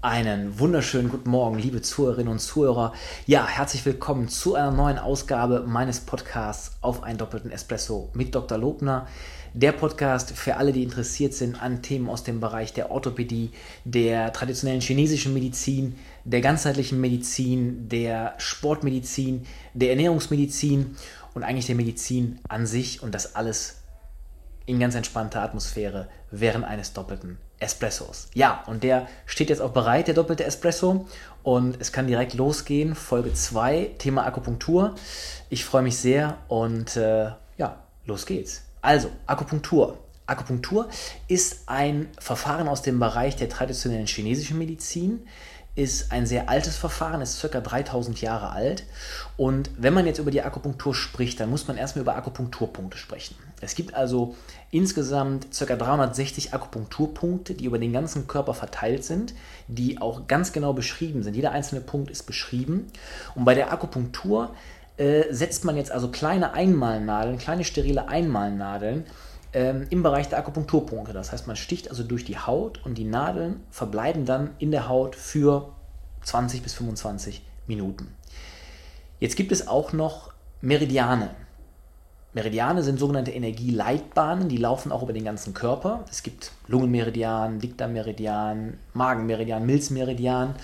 Einen wunderschönen guten Morgen, liebe Zuhörerinnen und Zuhörer. Ja, herzlich willkommen zu einer neuen Ausgabe meines Podcasts auf einen doppelten Espresso mit Dr. Lobner. Der Podcast für alle, die interessiert sind an Themen aus dem Bereich der Orthopädie, der traditionellen chinesischen Medizin, der ganzheitlichen Medizin, der Sportmedizin, der Ernährungsmedizin und eigentlich der Medizin an sich und das alles in ganz entspannter Atmosphäre während eines doppelten Espressos. Ja, und der steht jetzt auch bereit, der doppelte Espresso. Und es kann direkt losgehen. Folge 2, Thema Akupunktur. Ich freue mich sehr und äh, ja, los geht's. Also, Akupunktur. Akupunktur ist ein Verfahren aus dem Bereich der traditionellen chinesischen Medizin ist ein sehr altes Verfahren, ist ca. 3000 Jahre alt. Und wenn man jetzt über die Akupunktur spricht, dann muss man erstmal über Akupunkturpunkte sprechen. Es gibt also insgesamt ca. 360 Akupunkturpunkte, die über den ganzen Körper verteilt sind, die auch ganz genau beschrieben sind. Jeder einzelne Punkt ist beschrieben. Und bei der Akupunktur äh, setzt man jetzt also kleine Einmalnadeln, kleine sterile Einmalnadeln ähm, im Bereich der Akupunkturpunkte. Das heißt, man sticht also durch die Haut und die Nadeln verbleiben dann in der Haut für 20 bis 25 Minuten. Jetzt gibt es auch noch Meridiane. Meridiane sind sogenannte Energieleitbahnen, die laufen auch über den ganzen Körper. Es gibt Lungenmeridian, Dickdarmmeridian, Magenmeridian, Milzmeridian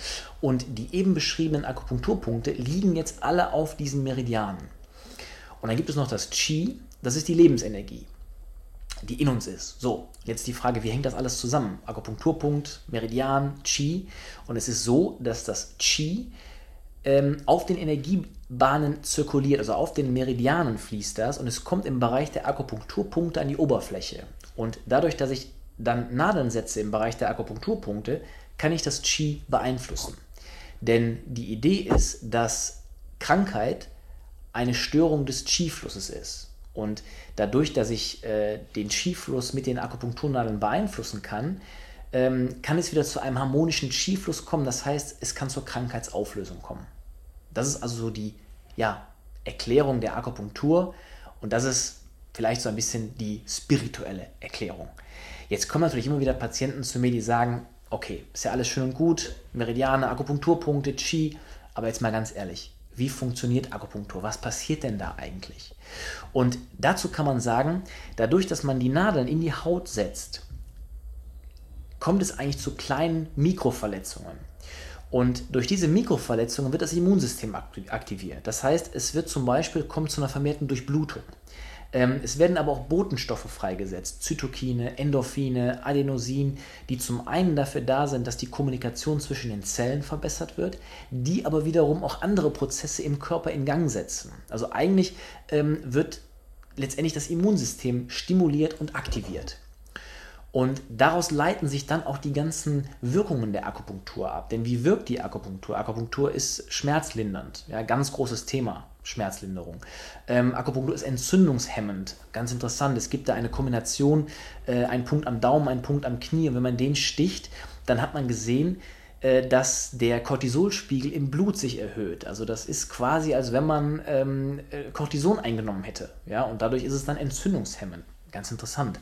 und die eben beschriebenen Akupunkturpunkte liegen jetzt alle auf diesen Meridianen. Und dann gibt es noch das Qi, das ist die Lebensenergie die in uns ist. So, jetzt die Frage, wie hängt das alles zusammen? Akupunkturpunkt, Meridian, Qi. Und es ist so, dass das Qi ähm, auf den Energiebahnen zirkuliert, also auf den Meridianen fließt das und es kommt im Bereich der Akupunkturpunkte an die Oberfläche. Und dadurch, dass ich dann Nadeln setze im Bereich der Akupunkturpunkte, kann ich das Qi beeinflussen. Denn die Idee ist, dass Krankheit eine Störung des Qi-Flusses ist. Und dadurch, dass ich äh, den Skifluss mit den Akupunkturnadeln beeinflussen kann, ähm, kann es wieder zu einem harmonischen Skifluss kommen. Das heißt, es kann zur Krankheitsauflösung kommen. Das ist also so die ja, Erklärung der Akupunktur und das ist vielleicht so ein bisschen die spirituelle Erklärung. Jetzt kommen natürlich immer wieder Patienten zu mir, die sagen, okay, ist ja alles schön und gut, Meridiane, Akupunkturpunkte, Qi, aber jetzt mal ganz ehrlich, wie funktioniert Akupunktur? Was passiert denn da eigentlich? Und dazu kann man sagen, dadurch, dass man die Nadeln in die Haut setzt, kommt es eigentlich zu kleinen Mikroverletzungen. Und durch diese Mikroverletzungen wird das Immunsystem aktiviert. Das heißt, es wird zum Beispiel kommt zu einer vermehrten Durchblutung. Ähm, es werden aber auch Botenstoffe freigesetzt, Zytokine, Endorphine, Adenosin, die zum einen dafür da sind, dass die Kommunikation zwischen den Zellen verbessert wird, die aber wiederum auch andere Prozesse im Körper in Gang setzen. Also eigentlich ähm, wird letztendlich das Immunsystem stimuliert und aktiviert. Und daraus leiten sich dann auch die ganzen Wirkungen der Akupunktur ab. Denn wie wirkt die Akupunktur? Akupunktur ist schmerzlindernd, ja, ganz großes Thema. Schmerzlinderung. Ähm, Akupunktur ist entzündungshemmend. Ganz interessant. Es gibt da eine Kombination, äh, ein Punkt am Daumen, ein Punkt am Knie. Und wenn man den sticht, dann hat man gesehen, äh, dass der Cortisolspiegel im Blut sich erhöht. Also das ist quasi, als wenn man ähm, äh, Cortison eingenommen hätte. Ja? Und dadurch ist es dann entzündungshemmend. Ganz interessant.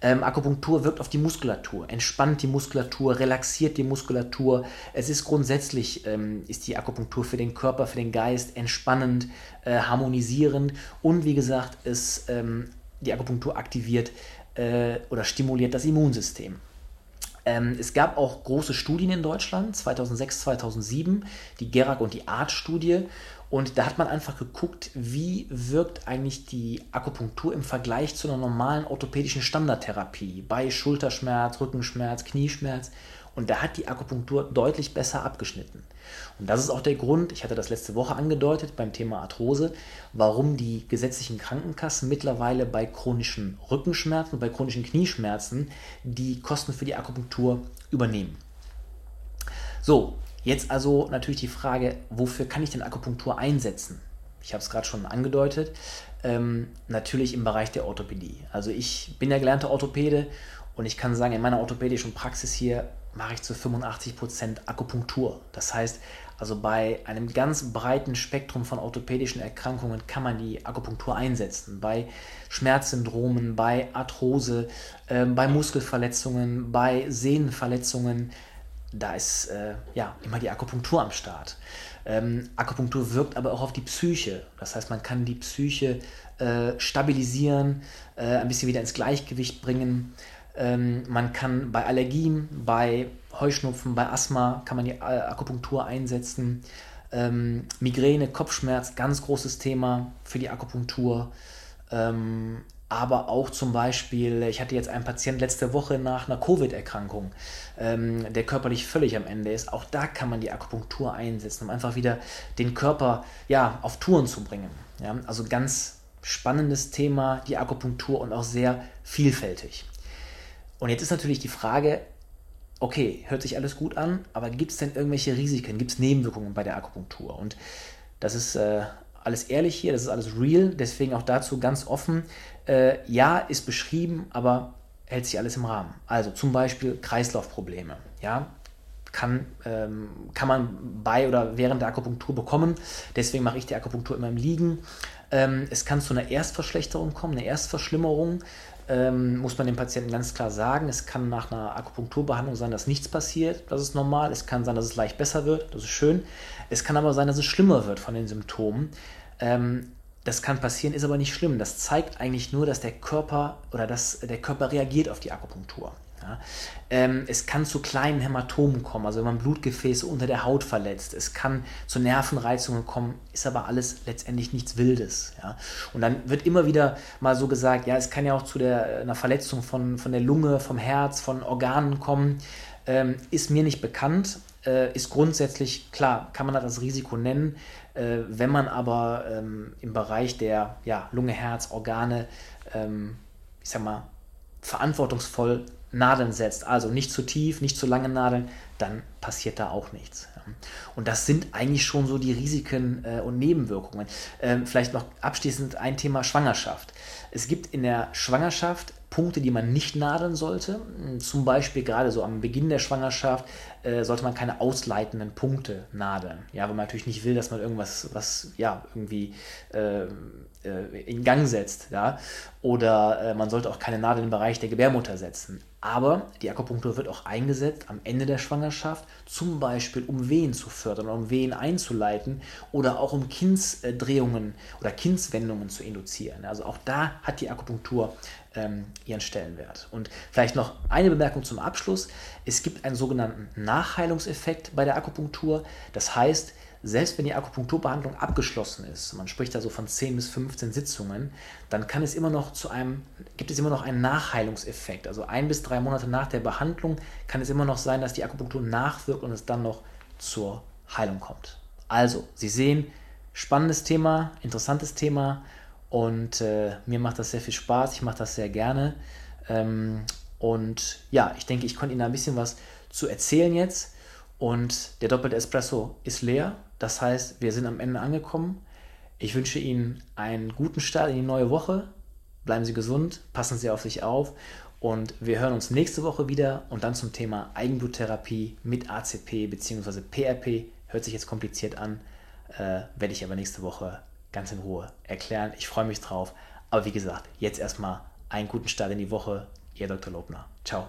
Ähm, Akupunktur wirkt auf die Muskulatur, entspannt die Muskulatur, relaxiert die Muskulatur. Es ist grundsätzlich, ähm, ist die Akupunktur für den Körper, für den Geist entspannend, äh, harmonisierend und wie gesagt, ist, ähm, die Akupunktur aktiviert äh, oder stimuliert das Immunsystem. Ähm, es gab auch große Studien in Deutschland, 2006, 2007, die Gerak und die Art-Studie. Und da hat man einfach geguckt, wie wirkt eigentlich die Akupunktur im Vergleich zu einer normalen orthopädischen Standardtherapie bei Schulterschmerz, Rückenschmerz, Knieschmerz. Und da hat die Akupunktur deutlich besser abgeschnitten. Und das ist auch der Grund, ich hatte das letzte Woche angedeutet beim Thema Arthrose, warum die gesetzlichen Krankenkassen mittlerweile bei chronischen Rückenschmerzen und bei chronischen Knieschmerzen die Kosten für die Akupunktur übernehmen. So, jetzt also natürlich die Frage, wofür kann ich denn Akupunktur einsetzen? Ich habe es gerade schon angedeutet. Ähm, natürlich im Bereich der Orthopädie. Also ich bin ja gelernter Orthopäde und ich kann sagen, in meiner orthopädischen Praxis hier mache ich zu 85% Akupunktur. Das heißt, also bei einem ganz breiten Spektrum von orthopädischen Erkrankungen kann man die Akupunktur einsetzen. Bei Schmerzsyndromen, bei Arthrose, äh, bei Muskelverletzungen, bei Sehnenverletzungen, da ist äh, ja immer die Akupunktur am Start. Ähm, Akupunktur wirkt aber auch auf die Psyche. Das heißt, man kann die Psyche äh, stabilisieren, äh, ein bisschen wieder ins Gleichgewicht bringen. Ähm, man kann bei Allergien, bei Heuschnupfen, bei Asthma kann man die äh, Akupunktur einsetzen. Ähm, Migräne, Kopfschmerz, ganz großes Thema für die Akupunktur. Aber auch zum Beispiel, ich hatte jetzt einen Patient letzte Woche nach einer Covid-Erkrankung, ähm, der körperlich völlig am Ende ist. Auch da kann man die Akupunktur einsetzen, um einfach wieder den Körper ja, auf Touren zu bringen. Ja? Also ganz spannendes Thema, die Akupunktur und auch sehr vielfältig. Und jetzt ist natürlich die Frage, okay, hört sich alles gut an, aber gibt es denn irgendwelche Risiken, gibt es Nebenwirkungen bei der Akupunktur? Und das ist äh, alles ehrlich hier, das ist alles real, deswegen auch dazu ganz offen. Äh, ja, ist beschrieben, aber hält sich alles im Rahmen. Also zum Beispiel Kreislaufprobleme. Ja, kann, ähm, kann man bei oder während der Akupunktur bekommen. Deswegen mache ich die Akupunktur immer im Liegen. Ähm, es kann zu einer Erstverschlechterung kommen, eine Erstverschlimmerung ähm, muss man dem Patienten ganz klar sagen. Es kann nach einer Akupunkturbehandlung sein, dass nichts passiert, das ist normal. Es kann sein, dass es leicht besser wird, das ist schön. Es kann aber sein, dass es schlimmer wird von den Symptomen. Ähm, das kann passieren, ist aber nicht schlimm. Das zeigt eigentlich nur, dass der Körper oder dass der Körper reagiert auf die Akupunktur. Ja. Ähm, es kann zu kleinen Hämatomen kommen, also wenn man Blutgefäße unter der Haut verletzt. Es kann zu Nervenreizungen kommen, ist aber alles letztendlich nichts Wildes. Ja. Und dann wird immer wieder mal so gesagt, ja, es kann ja auch zu der, einer Verletzung von, von der Lunge, vom Herz, von Organen kommen. Ähm, ist mir nicht bekannt, äh, ist grundsätzlich klar, kann man das Risiko nennen. Äh, wenn man aber ähm, im Bereich der ja, Lunge, Herz, Organe, ähm, ich sag mal, verantwortungsvoll Nadeln setzt, also nicht zu tief, nicht zu lange Nadeln, dann passiert da auch nichts. Und das sind eigentlich schon so die Risiken äh, und Nebenwirkungen. Ähm, vielleicht noch abschließend ein Thema Schwangerschaft. Es gibt in der Schwangerschaft Punkte, die man nicht nadeln sollte. Zum Beispiel gerade so am Beginn der Schwangerschaft äh, sollte man keine ausleitenden Punkte nadeln. Ja, weil man natürlich nicht will, dass man irgendwas, was ja irgendwie äh, äh, in Gang setzt. Ja? Oder man sollte auch keine Nadel im Bereich der Gebärmutter setzen. Aber die Akupunktur wird auch eingesetzt am Ende der Schwangerschaft, zum Beispiel um Wehen zu fördern, um Wehen einzuleiten oder auch um Kindsdrehungen oder Kindswendungen zu induzieren. Also auch da hat die Akupunktur ähm, ihren Stellenwert. Und vielleicht noch eine Bemerkung zum Abschluss. Es gibt einen sogenannten Nachheilungseffekt bei der Akupunktur. Das heißt, selbst wenn die Akupunkturbehandlung abgeschlossen ist, man spricht da so von 10 bis 15 Sitzungen, dann kann es immer noch zu einem, gibt es immer noch einen Nachheilungseffekt. Also ein bis drei Monate nach der Behandlung kann es immer noch sein, dass die Akupunktur nachwirkt und es dann noch zur Heilung kommt. Also, Sie sehen, spannendes Thema, interessantes Thema und äh, mir macht das sehr viel Spaß, ich mache das sehr gerne. Ähm, und ja, ich denke, ich konnte Ihnen da ein bisschen was zu erzählen jetzt. Und der doppelte Espresso ist leer. Das heißt, wir sind am Ende angekommen. Ich wünsche Ihnen einen guten Start in die neue Woche. Bleiben Sie gesund, passen Sie auf sich auf und wir hören uns nächste Woche wieder und dann zum Thema Eigenbluttherapie mit ACP bzw. PRP. Hört sich jetzt kompliziert an, äh, werde ich aber nächste Woche ganz in Ruhe erklären. Ich freue mich drauf. Aber wie gesagt, jetzt erstmal einen guten Start in die Woche. Ihr Dr. Lobner. Ciao.